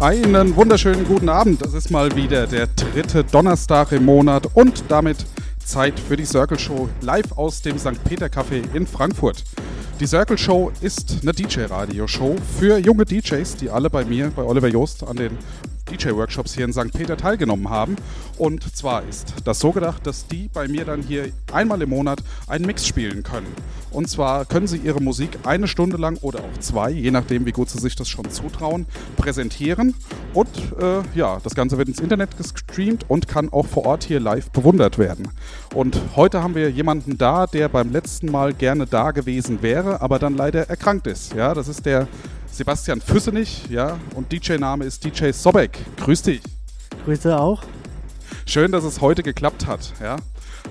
Einen wunderschönen guten Abend. Das ist mal wieder der dritte Donnerstag im Monat und damit Zeit für die Circle Show live aus dem St. Peter Café in Frankfurt. Die Circle Show ist eine DJ-Radio-Show für junge DJs, die alle bei mir, bei Oliver Joost, an den DJ-Workshops hier in St. Peter teilgenommen haben. Und zwar ist das so gedacht, dass die bei mir dann hier einmal im Monat einen Mix spielen können. Und zwar können sie ihre Musik eine Stunde lang oder auch zwei, je nachdem, wie gut sie sich das schon zutrauen, präsentieren. Und äh, ja, das Ganze wird ins Internet gestreamt und kann auch vor Ort hier live bewundert werden. Und heute haben wir jemanden da, der beim letzten Mal gerne da gewesen wäre, aber dann leider erkrankt ist. Ja, das ist der Sebastian Füssenich, ja, und DJ-Name ist DJ Sobek. Grüß dich. Grüße auch. Schön, dass es heute geklappt hat, ja.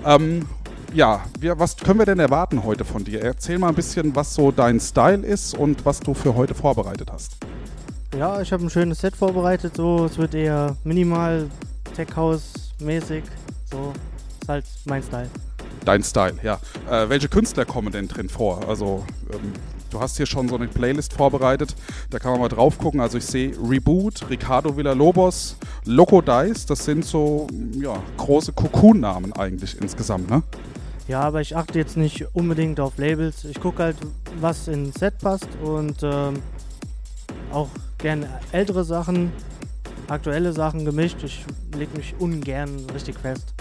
Ähm, ja, wir, was können wir denn erwarten heute von dir? Erzähl mal ein bisschen, was so dein Style ist und was du für heute vorbereitet hast. Ja, ich habe ein schönes Set vorbereitet. So, es wird eher minimal, Tech House mäßig. So, ist halt mein Style. Dein Style, ja. Äh, welche Künstler kommen denn drin vor? Also, ähm, du hast hier schon so eine Playlist vorbereitet. Da kann man mal drauf gucken. Also, ich sehe Reboot, Ricardo Villalobos, Loco Dice. Das sind so, ja, große Cocoon-Namen eigentlich insgesamt, ne? Ja, aber ich achte jetzt nicht unbedingt auf Labels. Ich gucke halt, was ins Set passt und ähm, auch gerne ältere Sachen, aktuelle Sachen gemischt. Ich lege mich ungern richtig fest.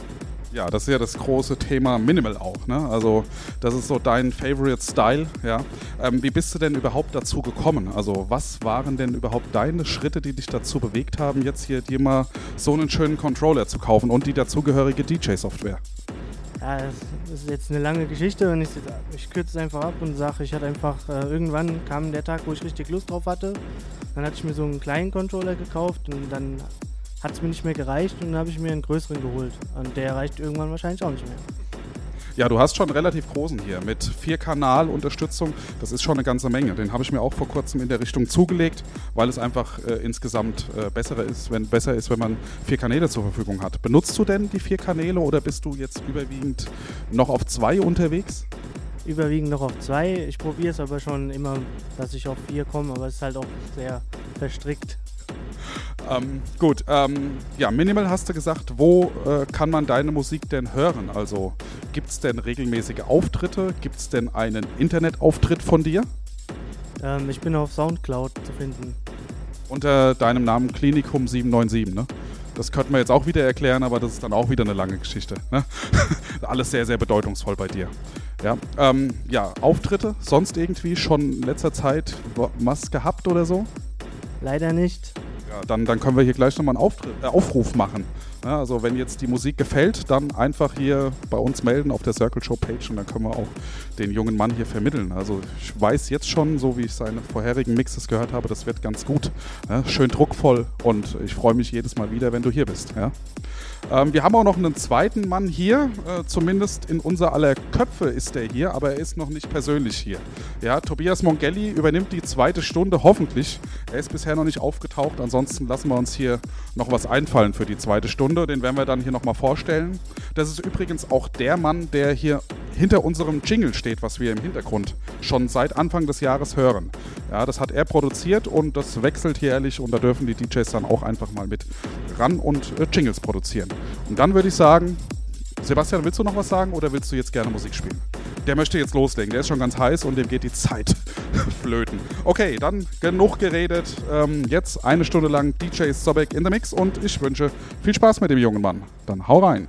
Ja, das ist ja das große Thema Minimal auch. Ne? Also das ist so dein Favorite Style. Ja? Ähm, wie bist du denn überhaupt dazu gekommen? Also was waren denn überhaupt deine Schritte, die dich dazu bewegt haben, jetzt hier dir mal so einen schönen Controller zu kaufen und die dazugehörige DJ-Software? Ja, das ist jetzt eine lange Geschichte und ich, ich kürze es einfach ab und sage, ich hatte einfach, äh, irgendwann kam der Tag, wo ich richtig Lust drauf hatte. Dann hatte ich mir so einen kleinen Controller gekauft und dann hat es mir nicht mehr gereicht und dann habe ich mir einen größeren geholt. Und der reicht irgendwann wahrscheinlich auch nicht mehr. Ja, du hast schon einen relativ großen hier mit vier Kanal-Unterstützung. Das ist schon eine ganze Menge. Den habe ich mir auch vor kurzem in der Richtung zugelegt, weil es einfach äh, insgesamt äh, besser, ist, wenn, besser ist, wenn man vier Kanäle zur Verfügung hat. Benutzt du denn die vier Kanäle oder bist du jetzt überwiegend noch auf zwei unterwegs? Überwiegend noch auf zwei. Ich probiere es aber schon immer, dass ich auf vier komme, aber es ist halt auch sehr verstrickt. Ähm, gut, ähm, ja, Minimal hast du gesagt, wo äh, kann man deine Musik denn hören? Also gibt es denn regelmäßige Auftritte? Gibt es denn einen Internetauftritt von dir? Ähm, ich bin auf Soundcloud zu finden. Unter deinem Namen Klinikum 797, ne? Das könnten wir jetzt auch wieder erklären, aber das ist dann auch wieder eine lange Geschichte. Ne? Alles sehr, sehr bedeutungsvoll bei dir. Ja, ähm, ja, Auftritte, sonst irgendwie schon in letzter Zeit was gehabt oder so? Leider nicht. Ja, dann, dann können wir hier gleich nochmal einen äh, Aufruf machen. Ja, also wenn jetzt die Musik gefällt, dann einfach hier bei uns melden auf der Circle Show Page und dann können wir auch den jungen Mann hier vermitteln. Also ich weiß jetzt schon, so wie ich seine vorherigen Mixes gehört habe, das wird ganz gut. Ja, schön druckvoll und ich freue mich jedes Mal wieder, wenn du hier bist. Ja. Ähm, wir haben auch noch einen zweiten Mann hier, äh, zumindest in unser aller Köpfe ist er hier, aber er ist noch nicht persönlich hier. Ja, Tobias Mongelli übernimmt die zweite Stunde hoffentlich. Er ist bisher noch nicht aufgetaucht, ansonsten lassen wir uns hier noch was einfallen für die zweite Stunde. Den werden wir dann hier nochmal vorstellen. Das ist übrigens auch der Mann, der hier hinter unserem Jingle steht, was wir im Hintergrund schon seit Anfang des Jahres hören. Ja, das hat er produziert und das wechselt jährlich und da dürfen die DJs dann auch einfach mal mit ran und äh, Jingles produzieren. Und dann würde ich sagen, Sebastian, willst du noch was sagen oder willst du jetzt gerne Musik spielen? Der möchte jetzt loslegen, der ist schon ganz heiß und dem geht die Zeit flöten. Okay, dann genug geredet. Ähm, jetzt eine Stunde lang DJ Sobek in the Mix und ich wünsche viel Spaß mit dem jungen Mann. Dann hau rein.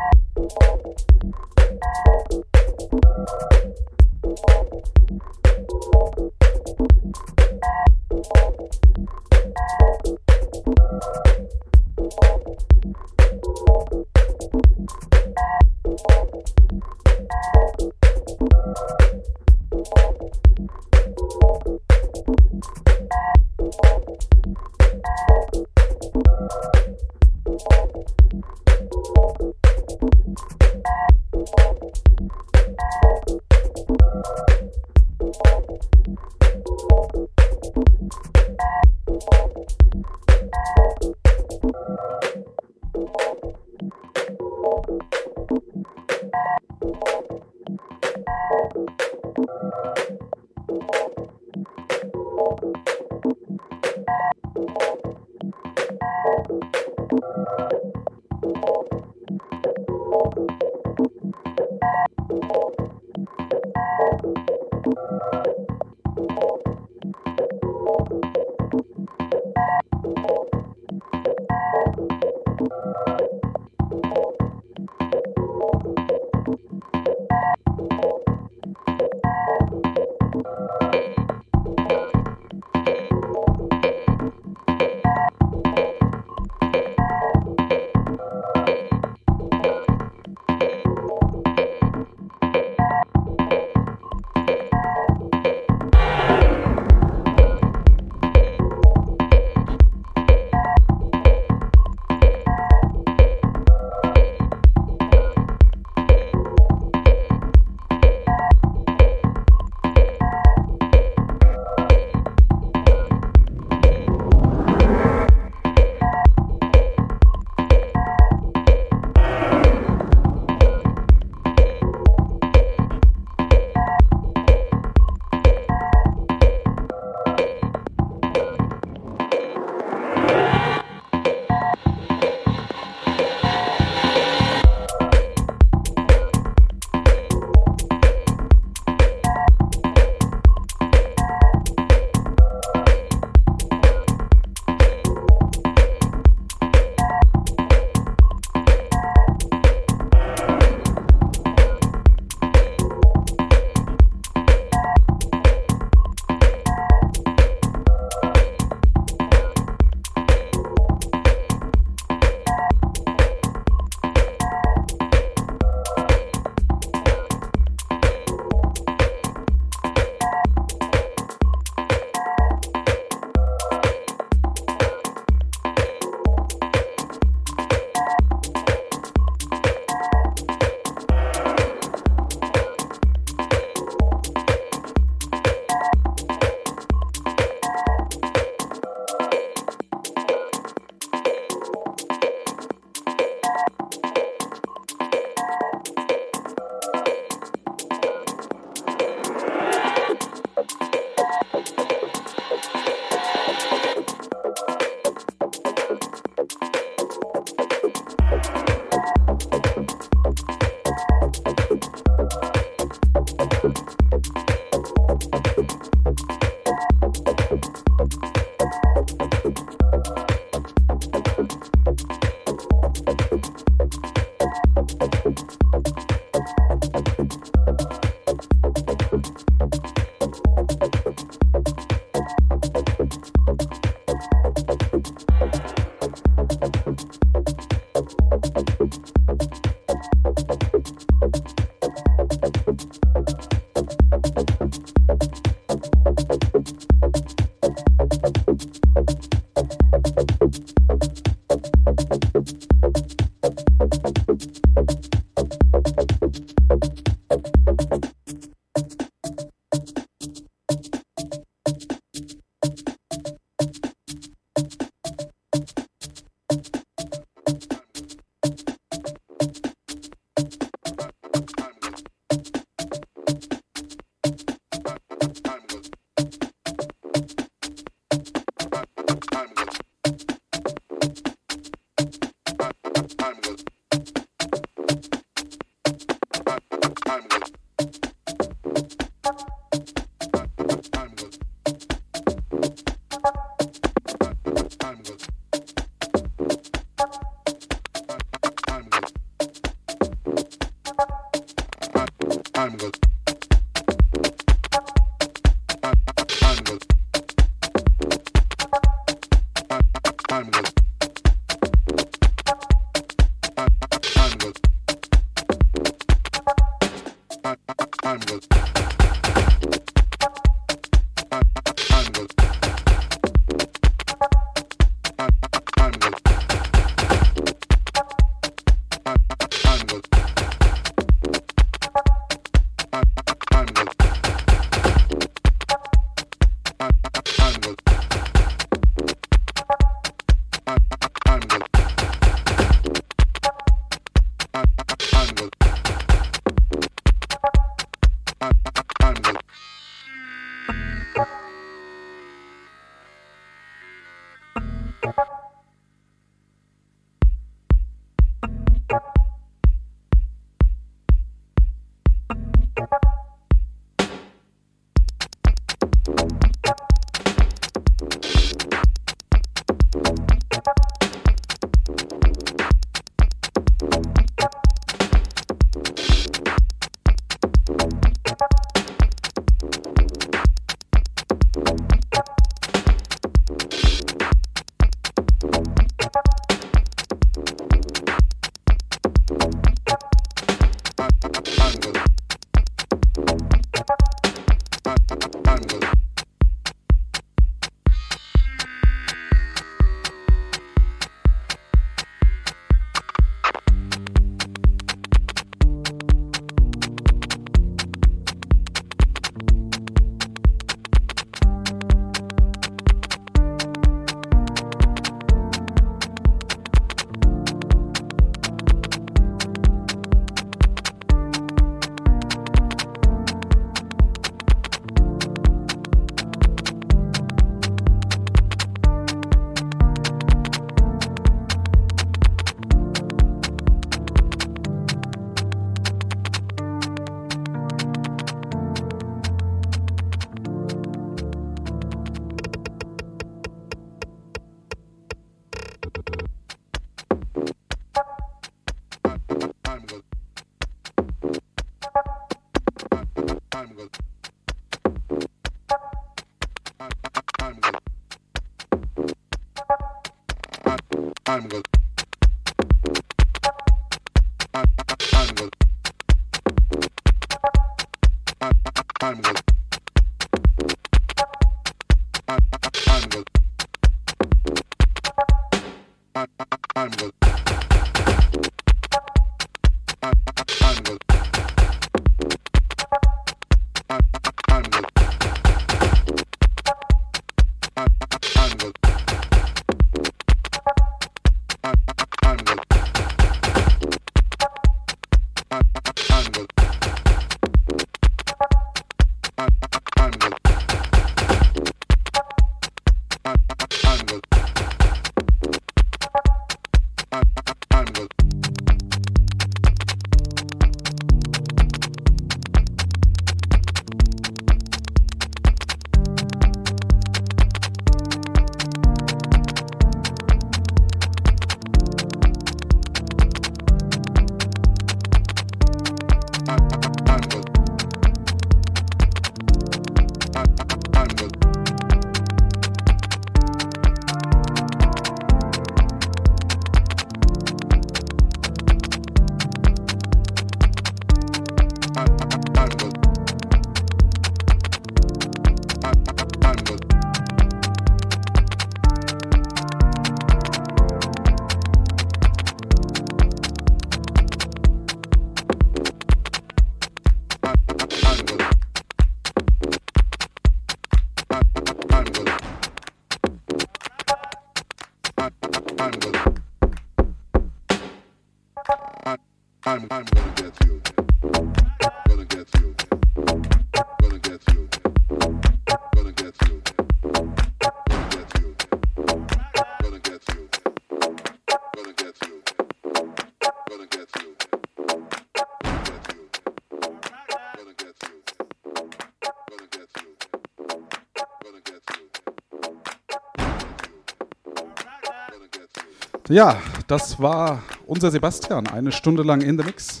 Ja, das war unser Sebastian, eine Stunde lang in the Mix.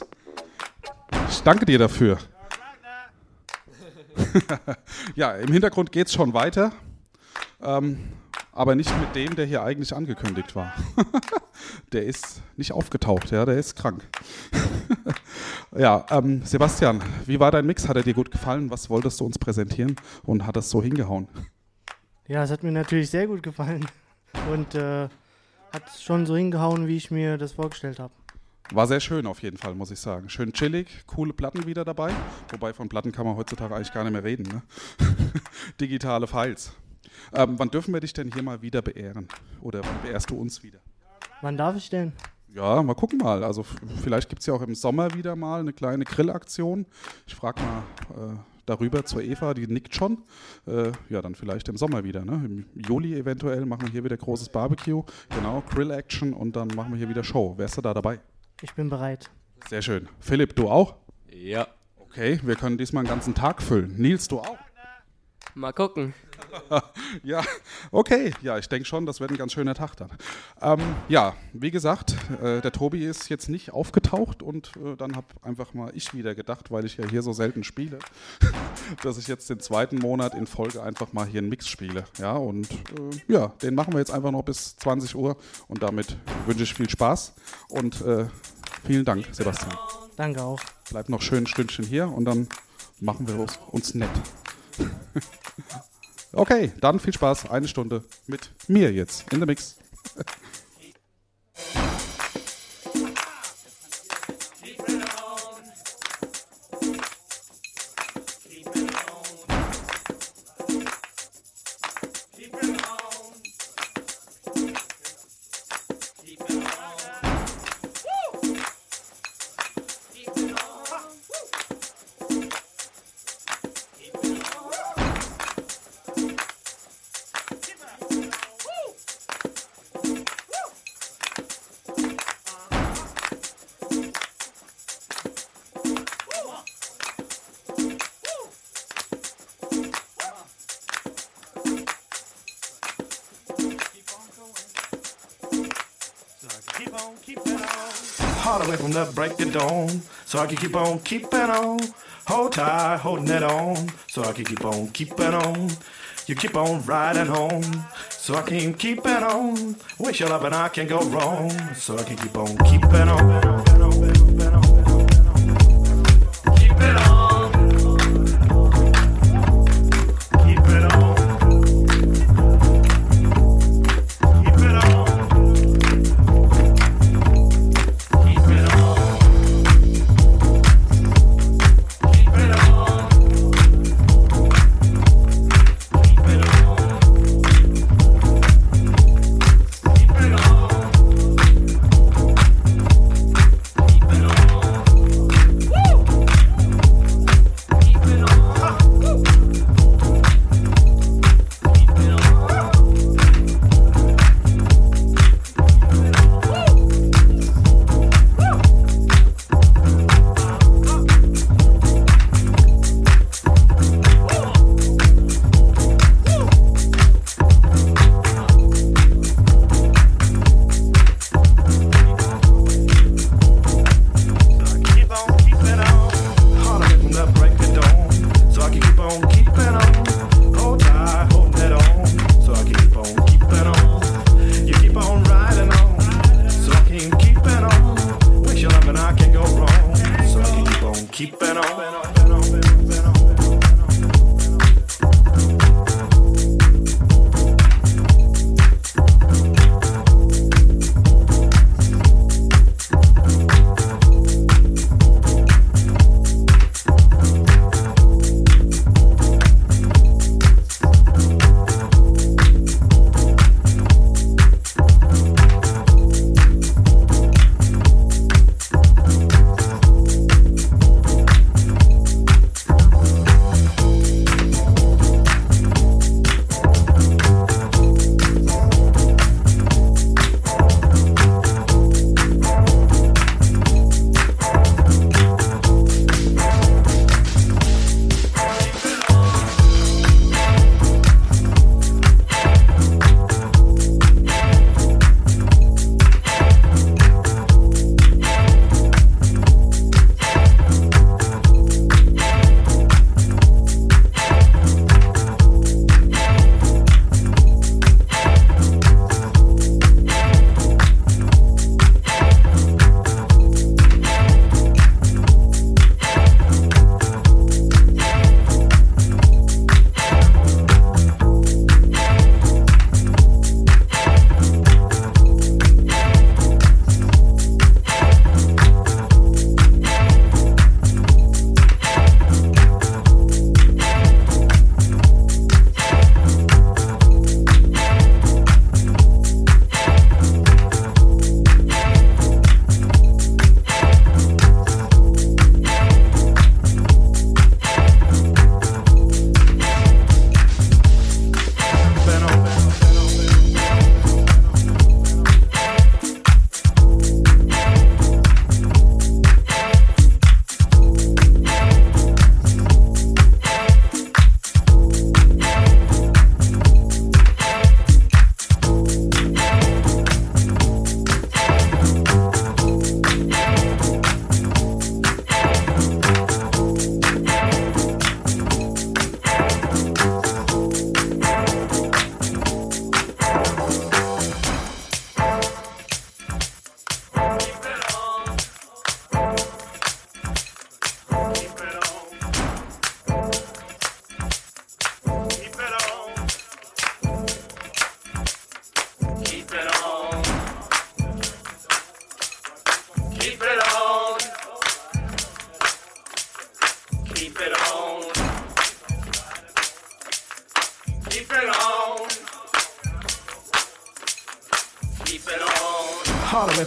Ich danke dir dafür. ja, im Hintergrund geht es schon weiter. Ähm, aber nicht mit dem, der hier eigentlich angekündigt war. der ist nicht aufgetaucht, ja, der ist krank. ja, ähm, Sebastian, wie war dein Mix? Hat er dir gut gefallen? Was wolltest du uns präsentieren und hat das so hingehauen? Ja, es hat mir natürlich sehr gut gefallen und äh, hat schon so hingehauen, wie ich mir das vorgestellt habe. War sehr schön auf jeden Fall, muss ich sagen. Schön chillig, coole Platten wieder dabei. Wobei von Platten kann man heutzutage eigentlich gar nicht mehr reden. Ne? Digitale Files. Ähm, wann dürfen wir dich denn hier mal wieder beehren? Oder wann beehrst du uns wieder? Wann darf ich denn? Ja, mal gucken mal. Also vielleicht gibt es ja auch im Sommer wieder mal eine kleine Grillaktion. Ich frage mal äh, darüber zur Eva, die nickt schon. Äh, ja, dann vielleicht im Sommer wieder. Ne? Im Juli eventuell machen wir hier wieder großes Barbecue. Genau, Grill-Action und dann machen wir hier wieder Show. Wärst du da dabei? Ich bin bereit. Sehr schön. Philipp, du auch? Ja. Okay, wir können diesmal einen ganzen Tag füllen. Nils, du auch? Mal gucken. ja, okay. Ja, ich denke schon, das wird ein ganz schöner Tag dann. Ähm, ja, wie gesagt, äh, der Tobi ist jetzt nicht aufgetaucht und äh, dann habe einfach mal ich wieder gedacht, weil ich ja hier so selten spiele, dass ich jetzt den zweiten Monat in Folge einfach mal hier einen Mix spiele. Ja, und äh, ja, den machen wir jetzt einfach noch bis 20 Uhr und damit wünsche ich viel Spaß und äh, vielen Dank, Sebastian. Danke auch. Bleib noch schön ein Stündchen hier und dann machen wir uns nett. Okay, dann viel Spaß. Eine Stunde mit mir jetzt in der Mix. Break so I can keep on keeping on. Hold tight, holding it on, so I can keep on keeping on. You keep on riding home, so I can keep it on. Wish your love and I can go wrong, so I can keep on keeping on.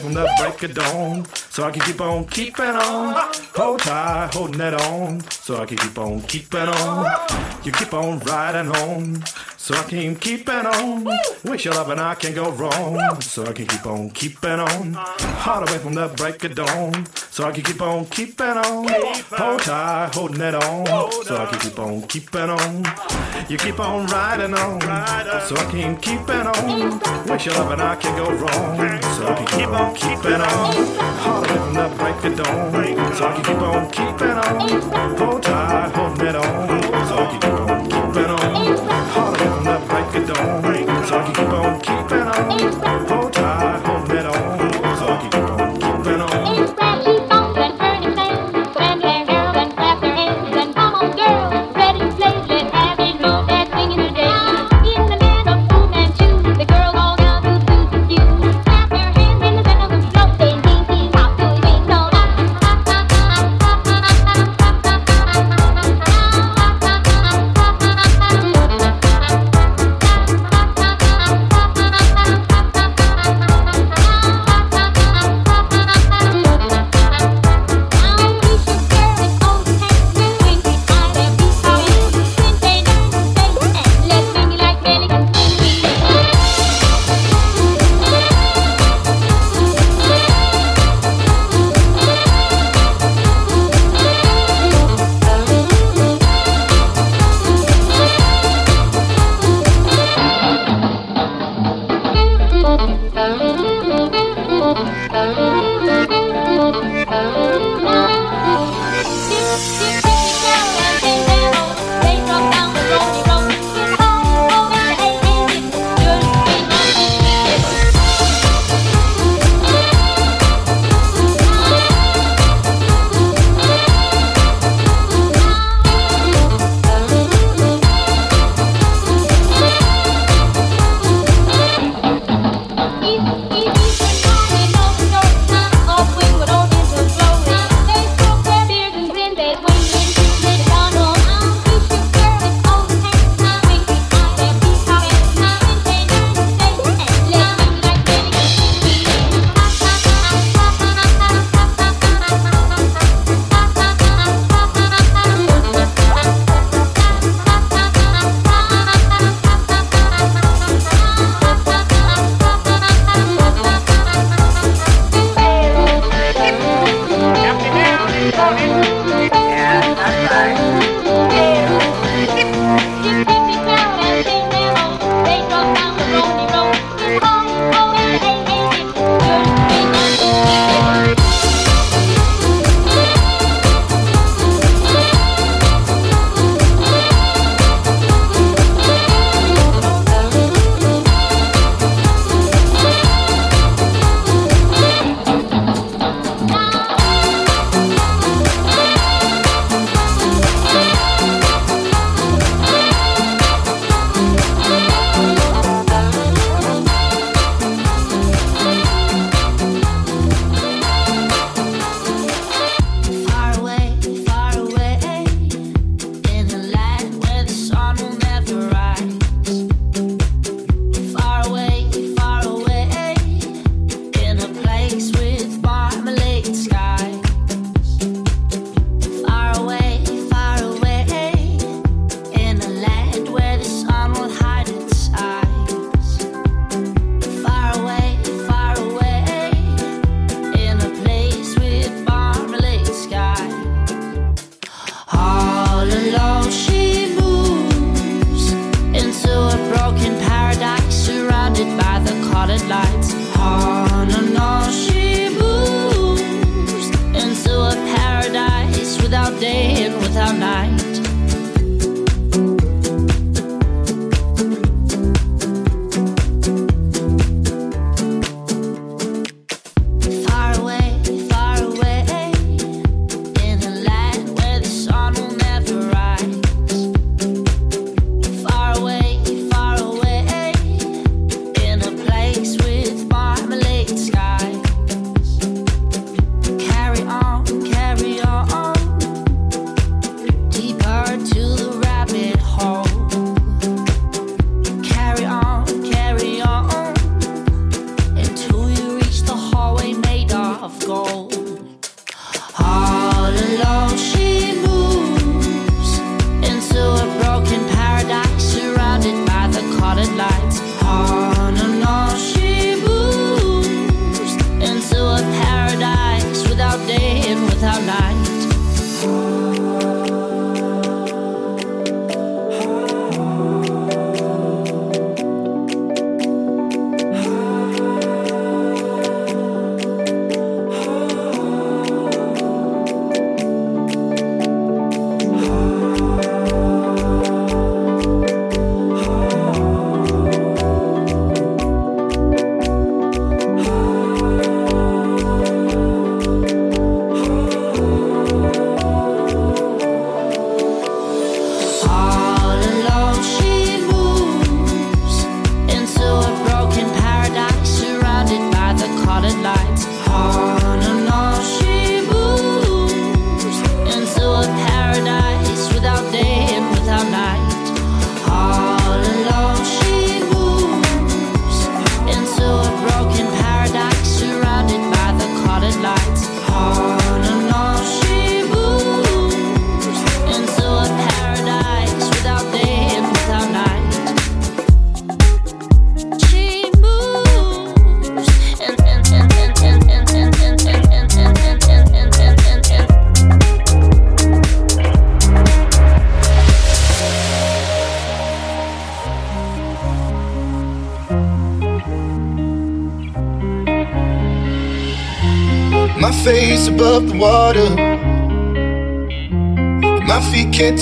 From the break of dawn. So I can keep on keeping on. Hold tight, holding that on. So I can keep on keeping on. You keep on riding on. So I can keep it on. Wish you love and I can go wrong. So I can keep on keeping on. All away from the break of dawn. So I can keep on keeping on. Hold tight, holding it on. So I can keep on keeping on. You keep on riding on. So I can keep it on. Wish you love and I can go wrong. So I can keep on keeping on. All the way from the break of dawn. So I can keep on keeping on. Hold tight, holding it on. So I can keep on keeping on.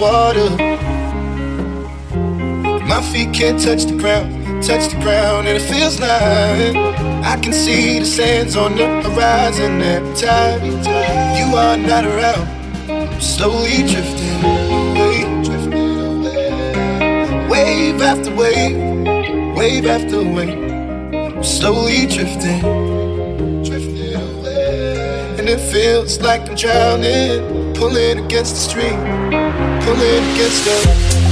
water. My feet can't touch the ground, touch the ground, and it feels like I can see the sands on the horizon at time you are not around. I'm slowly drifting away, drifting away. Wave after wave, wave after wave. I'm slowly drifting, drifting away. And it feels like I'm drowning, pulling against the stream. Come in, get stuck.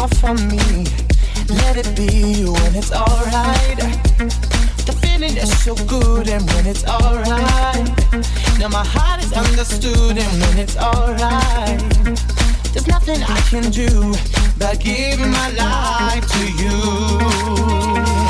not for me. Let it be when it's alright. The feeling is so good, and when it's alright. Now my heart is understood, and when it's alright. There's nothing I can do but give my life to you.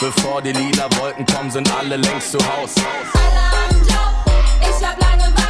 Bevor die lila Wolken kommen, sind alle längst zu Haus. Ich hab Langeweile,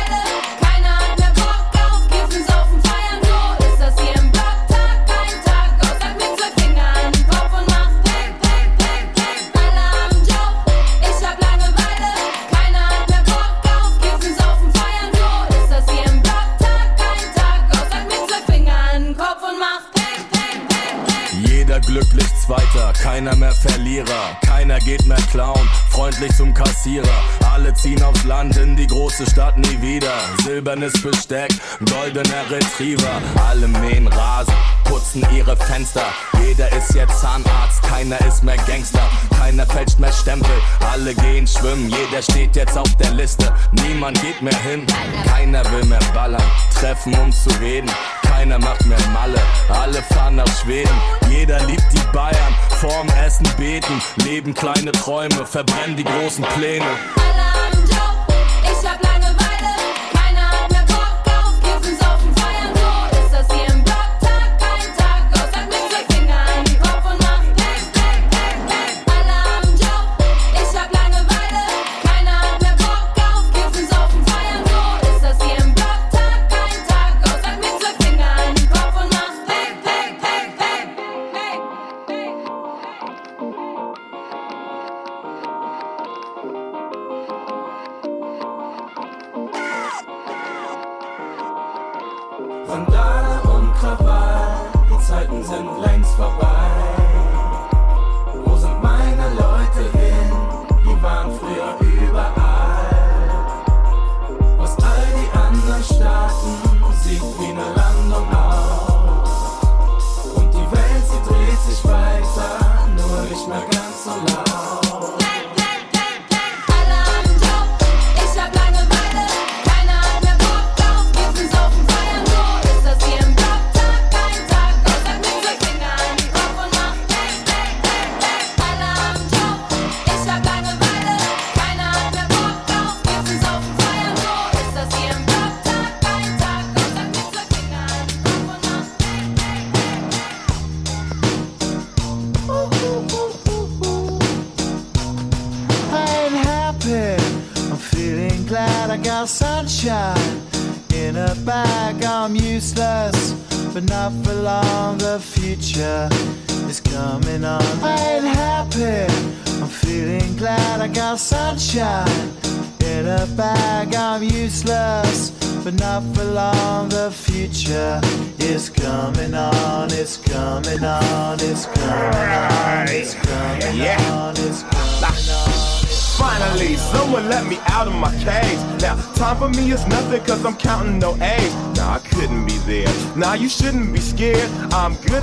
keiner mehr Verlierer, keiner geht mehr klauen, freundlich zum Kassierer. Alle ziehen aufs Land in die große Stadt nie wieder. Silbernes Besteck, goldener Retriever, alle mähen Rasen, putzen ihre Fenster. Jeder ist jetzt Zahnarzt, keiner ist mehr Gangster, keiner fälscht mehr Stempel, alle gehen schwimmen, jeder steht jetzt auf der Liste, niemand geht mehr hin, keiner will mehr ballern, treffen um zu reden, keiner macht mehr Malle, alle fahren nach Schweden, jeder liebt die Bayern, vorm Essen beten, leben kleine Träume, verbrennen die großen Pläne.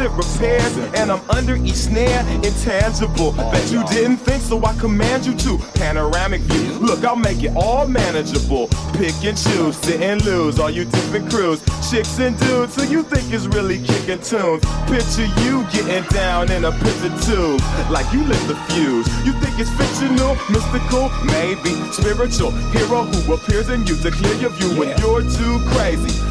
I'm good at repairs and I'm under each snare. Intangible. Bet you didn't think so, I command you to. Panoramic view. Look, I'll make it all manageable. Pick and choose, sit and lose. All you different crews, chicks and dudes who you think is really kicking tunes. Picture you getting down in a picture tube. Like you lit the fuse. You think it's fictional, mystical, maybe spiritual hero who appears in you to clear your view when you're too crazy.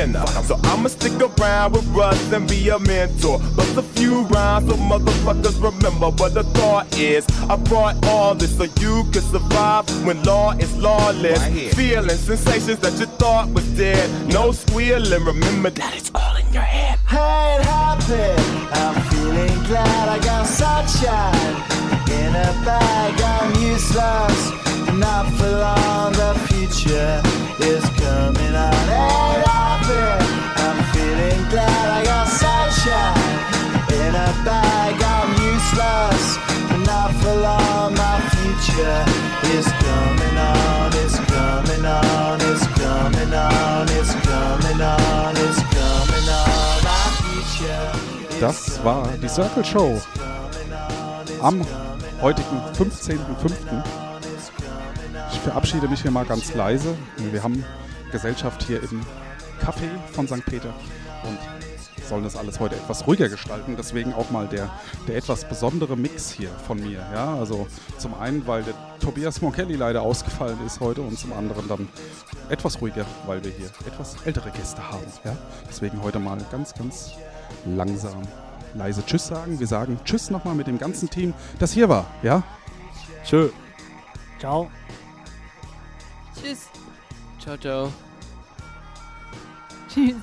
inner. So I'ma stick around with Russ and be a mentor. Bust a few rhymes so motherfuckers remember what the thought is. I brought all this so you can survive when law is lawless. Feeling sensations that you thought was dead. No squealing, remember that it's all in your head. Hey, it happened. I'm feeling glad I got sunshine in a bag. I'm useless, not for long. The future is coming on. Hey, future is coming on. It's coming on. It's coming on. It's coming on. It's coming on. My future. Das war die Circle Show am heutigen 15.05. Ich verabschiede mich hier mal ganz leise. Wir haben Gesellschaft hier im Café von St. Peter und sollen das alles heute etwas ruhiger gestalten. Deswegen auch mal der, der etwas besondere Mix hier von mir. Ja, also zum einen, weil der Tobias Monkelli leider ausgefallen ist heute und zum anderen dann etwas ruhiger, weil wir hier etwas ältere Gäste haben. Ja, deswegen heute mal ganz, ganz langsam leise Tschüss sagen. Wir sagen Tschüss nochmal mit dem ganzen Team, das hier war. Ja? Tschö. Ciao. Tschüss. Ciao, ciao. Tschüss.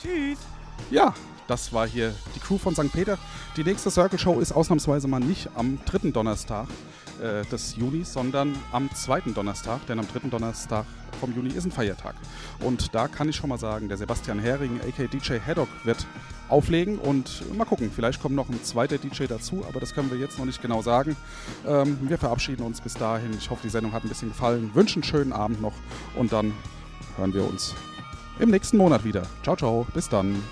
Tschüss. Ja, das war hier die Crew von St. Peter. Die nächste Circle Show ist ausnahmsweise mal nicht am dritten Donnerstag äh, des Junis, sondern am zweiten Donnerstag, denn am dritten Donnerstag vom Juni ist ein Feiertag. Und da kann ich schon mal sagen, der Sebastian Hering, aka DJ Haddock, wird auflegen und mal gucken, vielleicht kommt noch ein zweiter DJ dazu, aber das können wir jetzt noch nicht genau sagen. Ähm, wir verabschieden uns bis dahin. Ich hoffe, die Sendung hat ein bisschen gefallen. Wünschen einen schönen Abend noch und dann hören wir uns im nächsten Monat wieder. Ciao, ciao, bis dann.